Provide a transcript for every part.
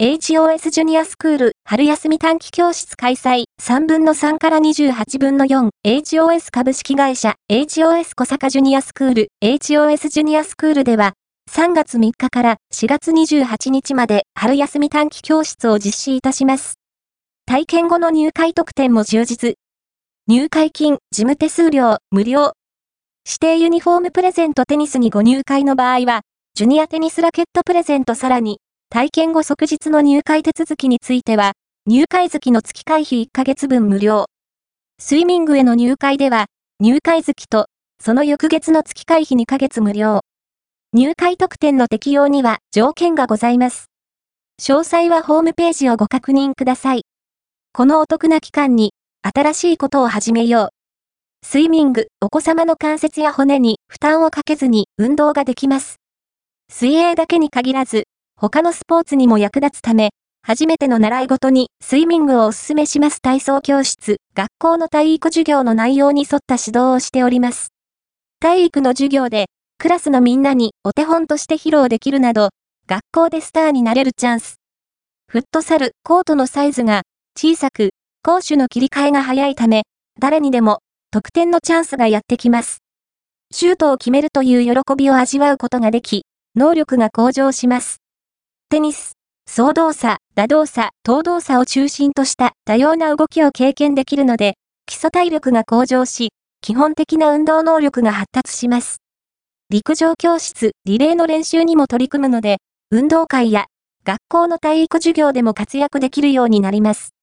HOS ジュニアスクール春休み短期教室開催3分の3から28分の 4HOS 株式会社 HOS 小坂ジュニアスクール HOS ジュニアスクールでは3月3日から4月28日まで春休み短期教室を実施いたします。体験後の入会特典も充実。入会金、事務手数料、無料。指定ユニフォームプレゼントテニスにご入会の場合は、ジュニアテニスラケットプレゼントさらに、体験後即日の入会手続きについては、入会月の月会費1ヶ月分無料。スイミングへの入会では、入会月と、その翌月の月会費2ヶ月無料。入会特典の適用には条件がございます。詳細はホームページをご確認ください。このお得な期間に、新しいことを始めよう。スイミング、お子様の関節や骨に負担をかけずに運動ができます。水泳だけに限らず、他のスポーツにも役立つため、初めての習い事にスイミングをお勧めします体操教室、学校の体育授業の内容に沿った指導をしております。体育の授業で、クラスのみんなにお手本として披露できるなど、学校でスターになれるチャンス。フットサル、コートのサイズが小さく、攻守の切り替えが早いため、誰にでも得点のチャンスがやってきます。シュートを決めるという喜びを味わうことができ、能力が向上します。テニス、総動作、打動作、頭動作を中心とした多様な動きを経験できるので、基礎体力が向上し、基本的な運動能力が発達します。陸上教室、リレーの練習にも取り組むので、運動会や学校の体育授業でも活躍できるようになります。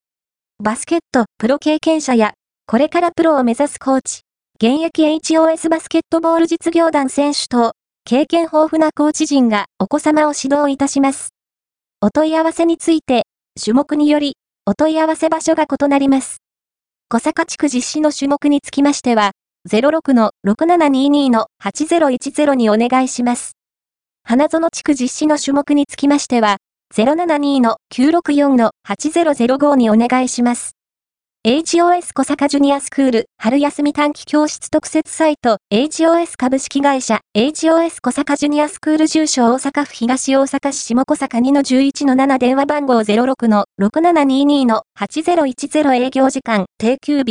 バスケット、プロ経験者や、これからプロを目指すコーチ、現役 HOS バスケットボール実業団選手等、経験豊富なコーチ陣がお子様を指導いたします。お問い合わせについて、種目により、お問い合わせ場所が異なります。小坂地区実施の種目につきましては、06-6722-8010にお願いします。花園地区実施の種目につきましては、072-964-8005にお願いします。HOS 小坂ジュニアスクール春休み短期教室特設サイト HOS 株式会社 HOS 小坂ジュニアスクール住所大阪府東大阪市下小坂2-11-7電話番号06-6722-8010営業時間定休日。